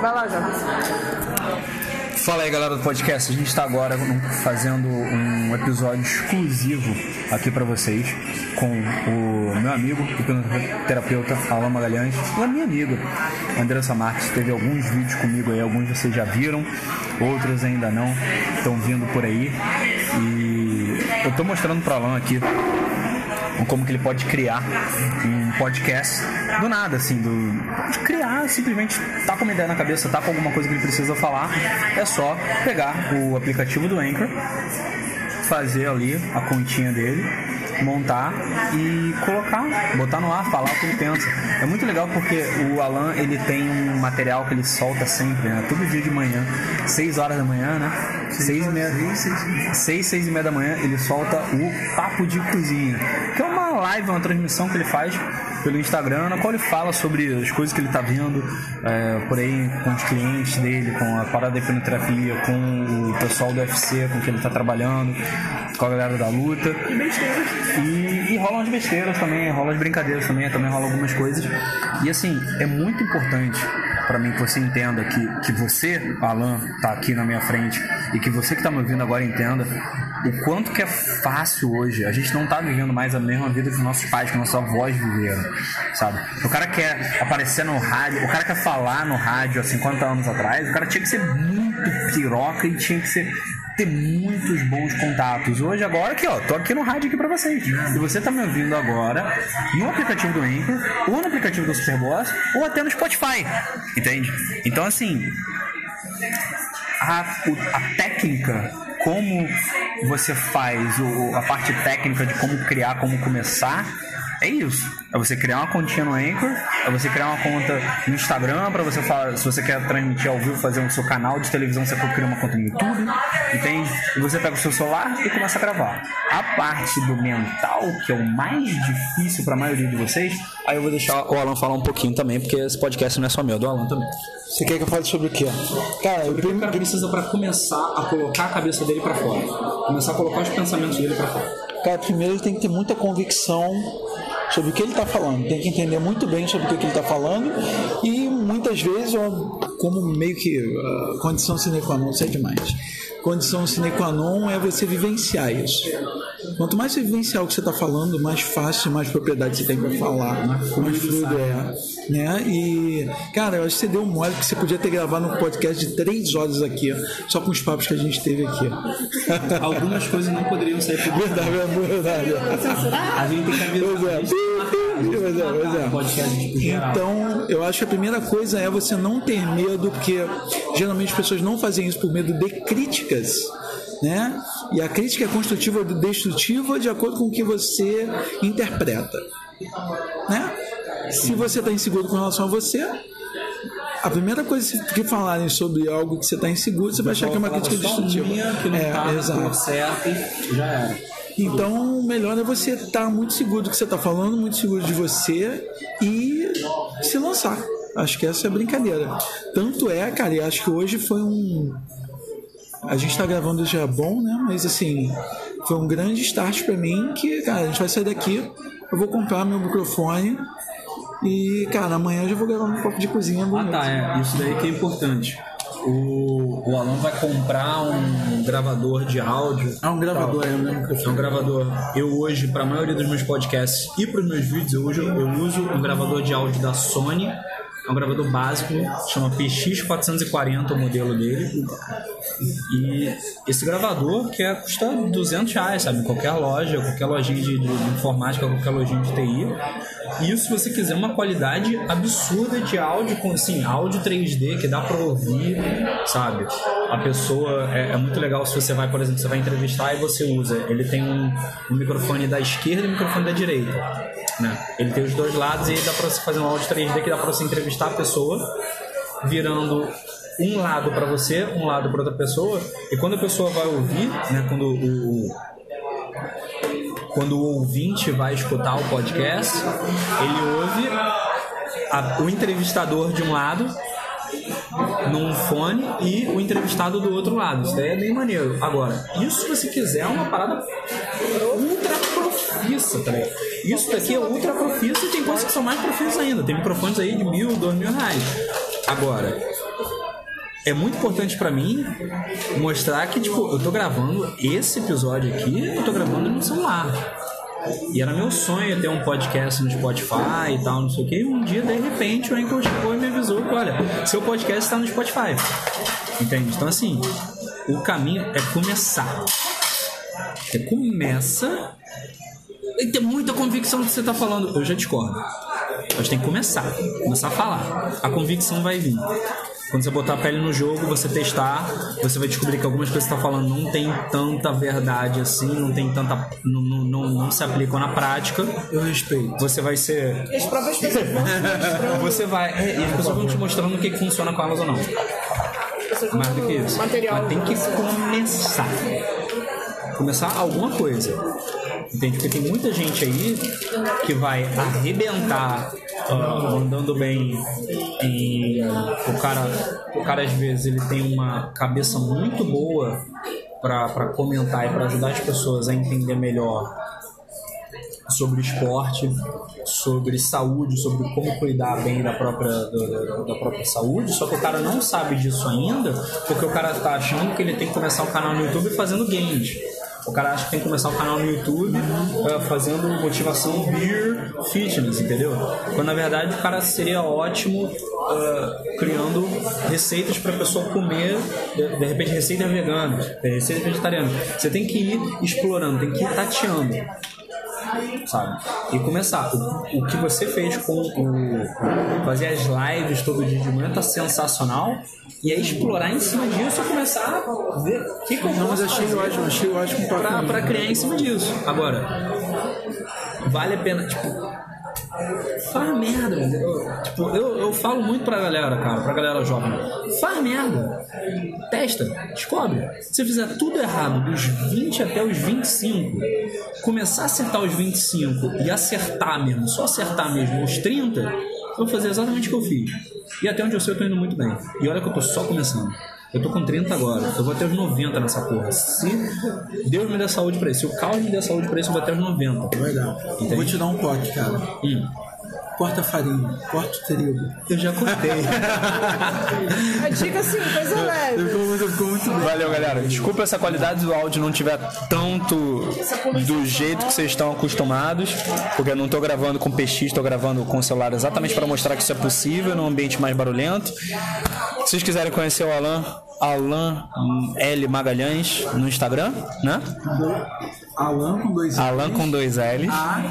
Vai lá, Jota. Fala aí, galera do podcast. A gente está agora fazendo um episódio exclusivo aqui para vocês com o meu amigo, terapeuta Alan Magalhães, e a minha amiga, Andressa Marques. Teve alguns vídeos comigo aí, alguns vocês já viram, outros ainda não, estão vindo por aí. E eu estou mostrando para Alan aqui como que ele pode criar um podcast do nada, assim, do, de criar, simplesmente tá com uma ideia na cabeça, tá com alguma coisa que ele precisa falar, é só pegar o aplicativo do Anchor, fazer ali a continha dele, montar e colocar, botar no ar, falar o que ele pensa. É muito legal porque o Alan ele tem um material que ele solta sempre, né? Todo dia de manhã, 6 horas da manhã, né? 6 e meia, 6, 6 e meia da manhã ele solta o Papo de Cozinha, que é uma live, uma transmissão que ele faz pelo Instagram, na qual ele fala sobre as coisas que ele está vendo é, por aí com os clientes dele, com a parada da hipnoterapia, com o pessoal do UFC com que ele está trabalhando, com a galera da luta. E besteiras. E, e rolam as besteiras também, rolam as brincadeiras também, também rolam algumas coisas. E assim, é muito importante para mim que você entenda que, que você, Alan, tá aqui na minha frente e que você que tá me ouvindo agora entenda o quanto que é fácil hoje. A gente não tá vivendo mais a mesma vida que os nossos pais, que nossos avós viveram, sabe? O cara quer aparecer no rádio, o cara quer falar no rádio há 50 anos atrás, o cara tinha que ser muito piroca e tinha que ser ter muitos bons contatos. Hoje, agora, aqui, ó, tô aqui no rádio aqui pra vocês. E você tá me ouvindo agora no aplicativo do Anchor, ou no aplicativo do Superboss, ou até no Spotify. Entende? Então, assim, a, a técnica, como você faz o, a parte técnica de como criar, como começar, é isso. É você criar uma continha no Anchor, é você criar uma conta no Instagram para você falar, se você quer transmitir ao vivo, fazer o seu canal de televisão, você criar uma conta no YouTube, entende? E você pega o seu celular e começa a gravar. A parte do mental, que é o mais difícil para a maioria de vocês, aí eu vou deixar o Alan falar um pouquinho também, porque esse podcast não é só meu, é do Alan também. Você quer que eu fale sobre o quê? Cara, o que cara precisa para começar a colocar a cabeça dele para fora. Começar a colocar os pensamentos dele para fora. Cara, primeiro ele tem que ter muita convicção sobre o que ele está falando. Tem que entender muito bem sobre o que ele está falando e muitas vezes, como meio que uh, condição sine qua non, sei demais. Condição sine qua non é você vivenciar isso. Quanto mais você vivenciar o que você está falando, mais fácil, mais propriedade você tem para falar, mais fluido é. Né? E, cara, eu acho que você deu mole que você podia ter gravado um podcast de três horas aqui, só com os papos que a gente teve aqui. Algumas coisas não poderiam sair por Verdade, verdade. A gente tem que avisar. Pois é, pois é. Então, eu acho que a primeira coisa é você não ter medo, porque geralmente as pessoas não fazem isso por medo de críticas né? E a crítica é construtiva ou destrutiva de acordo com o que você interpreta, né? Se você está inseguro com relação a você, a primeira coisa que falarem sobre algo que você está inseguro, você vai achar que é uma crítica destrutiva. Que não é, tá exato. certo, já era. Então, o melhor é você estar tá muito seguro do que você está falando, muito seguro de você e se lançar. Acho que essa é a brincadeira. Tanto é, cara, e acho que hoje foi um, a gente tá gravando já bom, né? Mas assim, foi um grande start para mim que, cara, a gente vai sair daqui, eu vou comprar meu microfone e, cara, amanhã eu já vou gravar um pouco de cozinha. Ah, tá, é. Isso daí que é importante. O, o Alan vai comprar um gravador de áudio. Ah, um gravador, é, né? É um gravador. Eu hoje, para a maioria dos meus podcasts e para os meus vídeos, eu uso, eu uso um gravador de áudio da Sony é um gravador básico, chama PX440 o modelo dele. E esse gravador que é, custa 200 reais, sabe? Qualquer loja, qualquer lojinha de, de, de informática, qualquer lojinha de TI. E isso se você quiser uma qualidade absurda de áudio, com assim, áudio 3D que dá pra ouvir, sabe? A pessoa. É, é muito legal se você vai, por exemplo, você vai entrevistar e você usa. Ele tem um, um microfone da esquerda e um microfone da direita. Né? Ele tem os dois lados e dá pra você fazer um áudio 3D que dá pra você entrevistar a pessoa, virando um lado para você, um lado para outra pessoa, e quando a pessoa vai ouvir, né, quando o quando o ouvinte vai escutar o podcast, ele ouve a, o entrevistador de um lado num fone e o entrevistado do outro lado. Isso daí é bem maneiro. Agora, isso se você quiser é uma parada ultra profissa, tá? Isso daqui é ultra profissa e tem coisas que são mais profissas ainda. Tem microfones aí de mil, dois mil reais. Agora, é muito importante pra mim mostrar que, tipo, eu tô gravando esse episódio aqui, eu tô gravando no celular. E era meu sonho ter um podcast no Spotify e tal, não sei o que. E um dia, de repente, o Anchor chegou e me avisou que, olha, seu podcast está no Spotify. Entende? Então, assim, o caminho é começar. Você começa e ter muita convicção do que você está falando. Eu já discordo. Mas tem que começar. Começar a falar. A convicção vai vir. Quando você botar a pele no jogo, você testar, você vai descobrir que algumas coisas que você tá falando não tem tanta verdade assim, não tem tanta. não, não, não, não se aplicam na prática. Eu respeito. Você vai ser. E as próprias pessoas vão te mostrando. Você vai. é, E as pessoas vão te mostrando o que, que funciona com elas ou não. Mais do que isso. Material. Mas tem que começar. Começar alguma coisa. Entende? Porque tem muita gente aí que vai arrebentar mandando bem e o cara, o cara às vezes ele tem uma cabeça muito boa para comentar e para ajudar as pessoas a entender melhor sobre esporte, sobre saúde, sobre como cuidar bem da própria, da, da própria saúde, só que o cara não sabe disso ainda, porque o cara tá achando que ele tem que começar um canal no YouTube fazendo games. O cara acha que tem que começar um canal no YouTube eh, fazendo motivação beer fitness, entendeu? Quando na verdade o cara seria ótimo eh, criando receitas para pessoa comer, de, de repente receita vegana, receita vegetariana. Você tem que ir explorando, tem que ir tateando sabe? E começar. O, o que você fez com o. fazer as lives todo dia de manhã tá sensacional. E aí explorar em cima disso e começar a ver o que, que eu Não, mas achei fazer ótimo, achei ótimo pra, pra, pra criar em cima disso. Agora, vale a pena, tipo. Faz merda, eu, tipo, eu, eu falo muito pra galera, cara, pra galera jovem. Faz merda. Testa, descobre. Se fizer tudo errado dos 20 até os 25, começar a acertar os 25 e acertar mesmo, só acertar mesmo os 30, eu vou fazer exatamente o que eu fiz. E até onde eu sei, eu tô indo muito bem. E olha que eu tô só começando. Eu tô com 30 agora, eu vou até os 90 nessa porra. Se Deus me der saúde pra isso, se o caos me der saúde pra isso, eu vou até os 90. Vai dar. Vou te dar um corte, cara. Hum, Corta a farinha, corta o trigo. eu já cortei. A dica assim, coisa leve. Ficou muito, ficou muito bem. Valeu, galera. Desculpa se a qualidade do áudio não tiver tanto do jeito que vocês estão acostumados, porque eu não tô gravando com PX, tô gravando com o celular exatamente para mostrar que isso é possível num ambiente mais barulhento. Se vocês quiserem conhecer o Alan, Alan L Magalhães no Instagram, né? Alan com dois Alan com dois L. A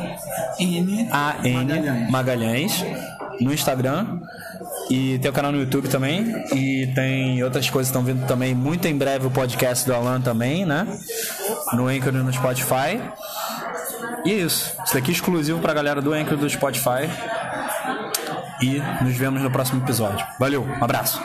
N A-N Magalhães. Magalhães no Instagram. E tem o canal no YouTube também. E tem outras coisas que estão vindo também. Muito em breve o podcast do Alan também, né? No Anchor e no Spotify. E é isso. Isso daqui é exclusivo pra galera do Anchor e do Spotify. E nos vemos no próximo episódio. Valeu, um abraço.